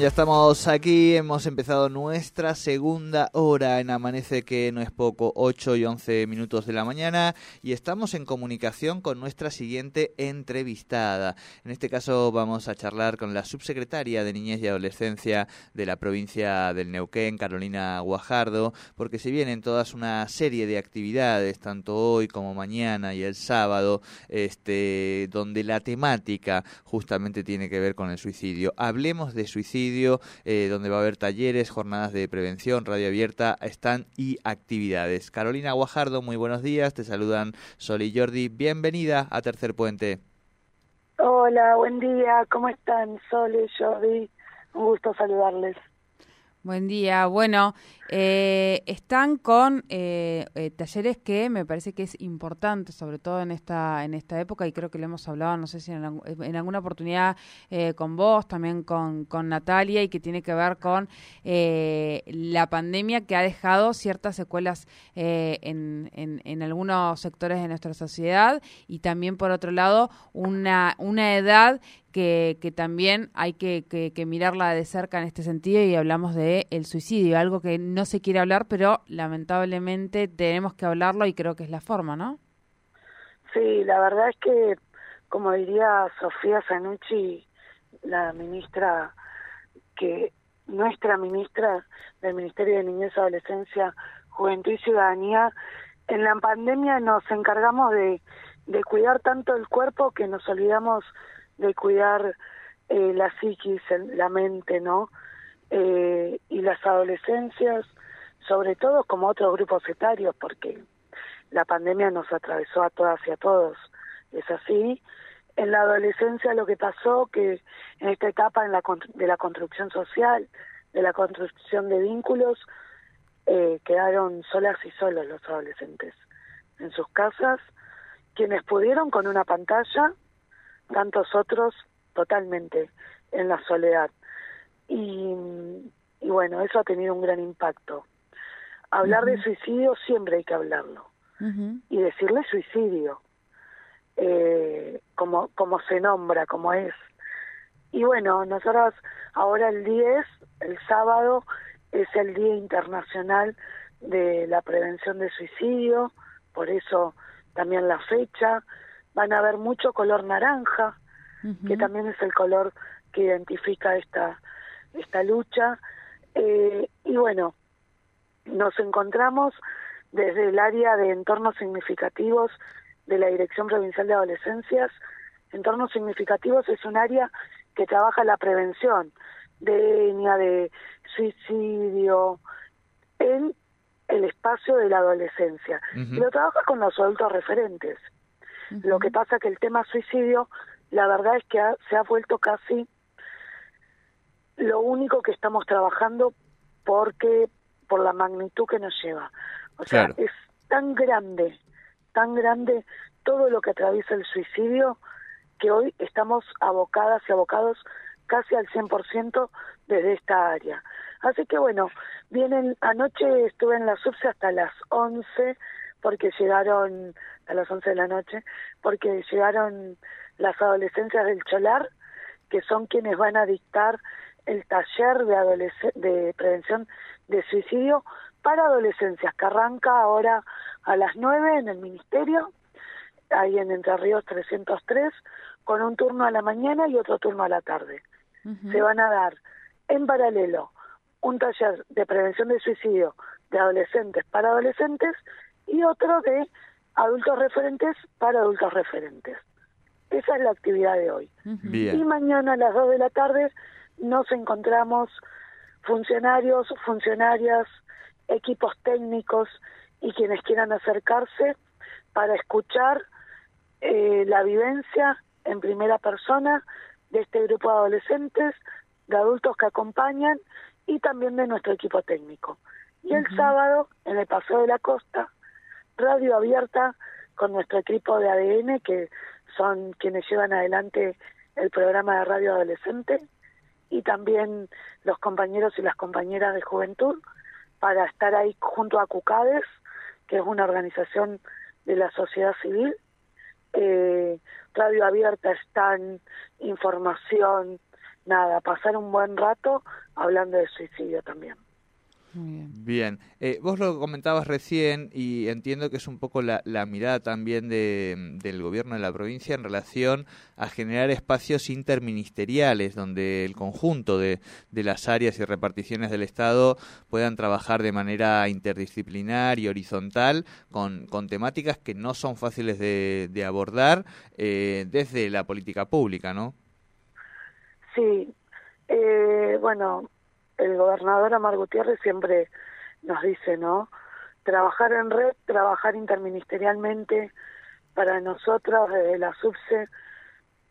Ya estamos aquí, hemos empezado nuestra segunda hora en Amanece, que no es poco, 8 y 11 minutos de la mañana, y estamos en comunicación con nuestra siguiente entrevistada. En este caso vamos a charlar con la subsecretaria de Niñez y Adolescencia de la provincia del Neuquén, Carolina Guajardo, porque se vienen todas una serie de actividades, tanto hoy como mañana y el sábado, este, donde la temática justamente tiene que ver con el suicidio. Hablemos de suicidio eh, donde va a haber talleres, jornadas de prevención, radio abierta, stand y actividades. Carolina Guajardo, muy buenos días, te saludan Sol y Jordi, bienvenida a Tercer Puente. Hola, buen día, ¿cómo están Sol y Jordi? Un gusto saludarles. Buen día. Bueno, eh, están con eh, eh, talleres que me parece que es importante, sobre todo en esta en esta época, y creo que lo hemos hablado, no sé si en, en alguna oportunidad con vos, también con, con, Natalia, y que tiene que ver con la pandemia que ha dejado ciertas secuelas en, en, en, algunos sectores de nuestra sociedad, y también, por otro lado, una, una edad que, que también hay que, que, mirarla de cerca en este sentido, y hablamos de el suicidio, algo que no se quiere hablar, pero lamentablemente tenemos que hablarlo y creo que es la forma, ¿no? Sí, la verdad es que, como diría Sofía Sanucci, la ministra, que nuestra ministra del Ministerio de Niñez, Adolescencia, Juventud y Ciudadanía, en la pandemia nos encargamos de cuidar tanto el cuerpo que nos olvidamos de cuidar eh, la psiquis, la mente, ¿no? Eh, y las adolescencias, sobre todo como otros grupos etarios, porque la pandemia nos atravesó a todas y a todos. Es así. En la adolescencia lo que pasó que en esta etapa en la, de la construcción social, de la construcción de vínculos, eh, quedaron solas y solos los adolescentes en sus casas, quienes pudieron con una pantalla, tantos otros totalmente en la soledad. Y, y bueno, eso ha tenido un gran impacto. Hablar de suicidio siempre hay que hablarlo. Y decirle suicidio, eh, como, como se nombra, como es. Y bueno, nosotros ahora el 10, el sábado, es el Día Internacional de la Prevención de Suicidio, por eso también la fecha. Van a haber mucho color naranja, que también es el color que identifica esta esta lucha. Eh, y bueno, nos encontramos desde el área de entornos significativos de la Dirección Provincial de Adolescencias. Entornos significativos es un área que trabaja la prevención de etnia, de suicidio, en el espacio de la adolescencia. Y lo trabaja con los adultos referentes. Lo que pasa que el tema suicidio, la verdad es que se ha vuelto casi lo único que estamos trabajando porque por la magnitud que nos lleva. O sea, es tan grande, tan grande todo lo que atraviesa el suicidio que hoy estamos abocadas y abocados casi al 100% desde esta área. Así que bueno, vienen, anoche estuve en la subse hasta las 11 porque llegaron, a las 11 de la noche, porque llegaron las adolescencias del Cholar, que son quienes van a dictar el taller de, de prevención de suicidio para adolescencias, que arranca ahora a las 9 en el Ministerio, ahí en Entre Ríos 303, con un turno a la mañana y otro turno a la tarde. Se van a dar en paralelo un taller de prevención de suicidio de adolescentes para adolescentes y otro de adultos referentes para adultos referentes. Esa es la actividad de hoy. Y mañana a las 2 de la tarde nos encontramos funcionarios, funcionarias, equipos técnicos y quienes quieran acercarse para escuchar eh, la vivencia en primera persona de este grupo de adolescentes, de adultos que acompañan y también de nuestro equipo técnico. Y el sábado, en el Paseo de la Costa, radio abierta con nuestro equipo de ADN, que son quienes llevan adelante el programa de radio adolescente, y también los compañeros y las compañeras de juventud, para estar ahí junto a CUCADES, que es una organización de la sociedad civil. Eh, radio abierta está en información, nada, pasar un buen rato hablando de suicidio también. Bien. Eh, vos lo comentabas recién y entiendo que es un poco la, mirada también de, del gobierno de la provincia en relación a generar espacios interministeriales donde el conjunto de, de las áreas y reparticiones del Estado puedan trabajar de manera interdisciplinar y horizontal con, con temáticas que no son fáciles de, de abordar eh, desde la política pública, ¿no? Sí, eh, bueno, el gobernador Amar Gutiérrez siempre nos dice, ¿no? Trabajar en red, trabajar interministerialmente, para nosotros desde la SUBSE,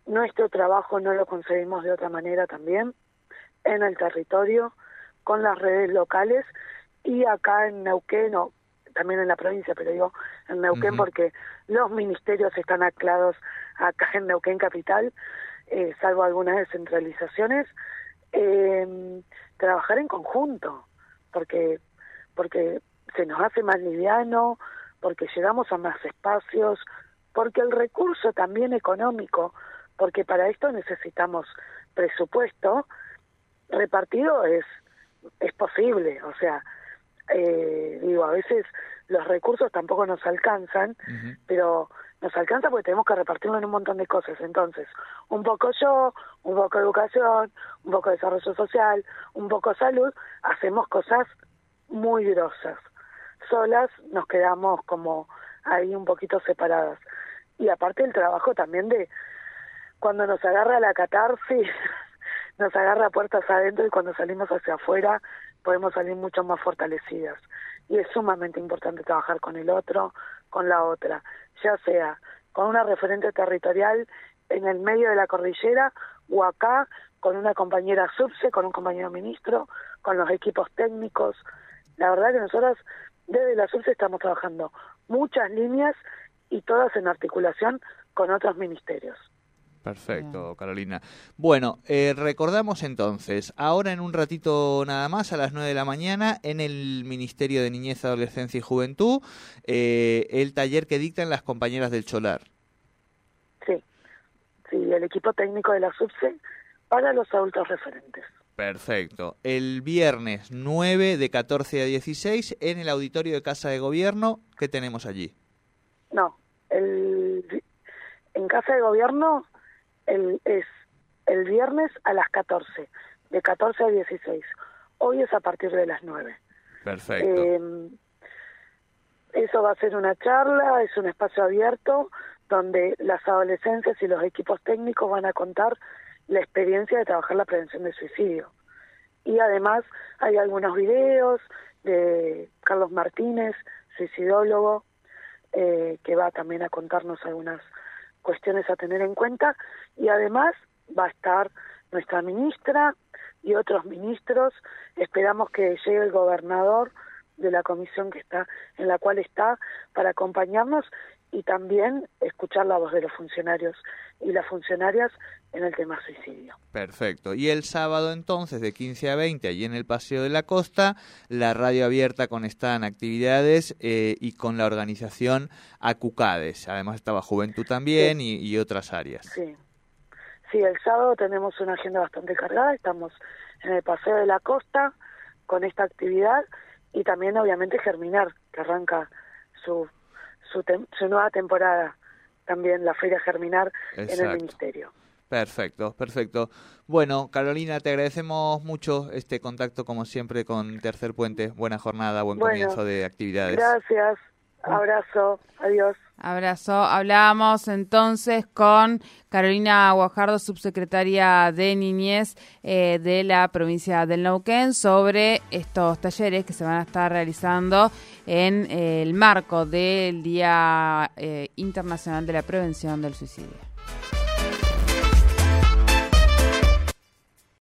nuestro trabajo no lo conseguimos de otra manera también, en el territorio, con las redes locales y acá en Neuquén, o también en la provincia, pero digo en Neuquén porque los ministerios están anclados acá en Neuquén Capital, eh, salvo algunas descentralizaciones, eh, trabajar en conjunto, porque, porque se nos hace más liviano, porque llegamos a más espacios, porque el recurso también económico, porque para esto necesitamos presupuesto, repartido es, es posible, o sea, eh, digo, a veces los recursos tampoco nos alcanzan, pero nos alcanza porque tenemos que repartirlo en un montón de cosas. Entonces, un poco yo, un poco educación, un poco desarrollo social, un poco salud, hacemos cosas muy grosas. Solas nos quedamos como ahí un poquito separadas. Y aparte el trabajo también de cuando nos agarra la catarsis, nos agarra puertas adentro y cuando salimos hacia afuera podemos salir mucho más fortalecidas. Y es sumamente importante trabajar con el otro, con la otra, ya sea con una referente territorial en el medio de la cordillera o acá con una compañera subse, con un compañero ministro, con los equipos técnicos. La verdad que nosotros desde la subse estamos trabajando muchas líneas y todas en articulación con otros ministerios. Perfecto, Carolina. Bueno, eh, recordamos entonces, ahora en un ratito nada más, a las 9 de la mañana, en el Ministerio de Niñez, Adolescencia y Juventud, eh, el taller que dictan las compañeras del Cholar. Sí, sí, el equipo técnico de la SUBSE para los adultos referentes. Perfecto. El viernes 9 de 14 a 16 en el auditorio de Casa de Gobierno, ¿qué tenemos allí? No, el, en Casa de Gobierno el, es el viernes a las 14, de 14 a 16. Hoy es a partir de las 9. Perfecto. Eh, eso va a ser una charla, es un espacio abierto donde las adolescencias y los equipos técnicos van a contar la experiencia de trabajar la prevención del suicidio. Y además hay algunos videos de Carlos Martínez, suicidólogo, eh, que va también a contarnos algunas cuestiones a tener en cuenta y además va a estar nuestra ministra y otros ministros. Esperamos que llegue el gobernador de la comisión que está en la cual está para acompañarnos y también escuchar la voz de los funcionarios y las funcionarias en el tema suicidio. Perfecto. Y el sábado entonces de 15 a 20 allí en el Paseo de la Costa, la radio abierta con estas actividades eh, y con la organización Acucades. Además estaba Juventud también y, y, otras áreas. Sí. Sí, el sábado tenemos una agenda bastante cargada. Estamos en el Paseo de la Costa con esta actividad y también obviamente Germinar, que arranca su su, nueva temporada también, la Feria Germinar en el Ministerio. Perfecto, perfecto. Bueno, Carolina, te agradecemos mucho este contacto, como siempre, con Tercer Puente. Buena jornada, buen comienzo de actividades. Gracias. Abrazo, adiós. Abrazo. Hablábamos entonces con Carolina Guajardo, subsecretaria de Niñez eh, de la provincia del Neuquén, sobre estos talleres que se van a estar realizando en eh, el marco del Día eh, Internacional de la Prevención del Suicidio.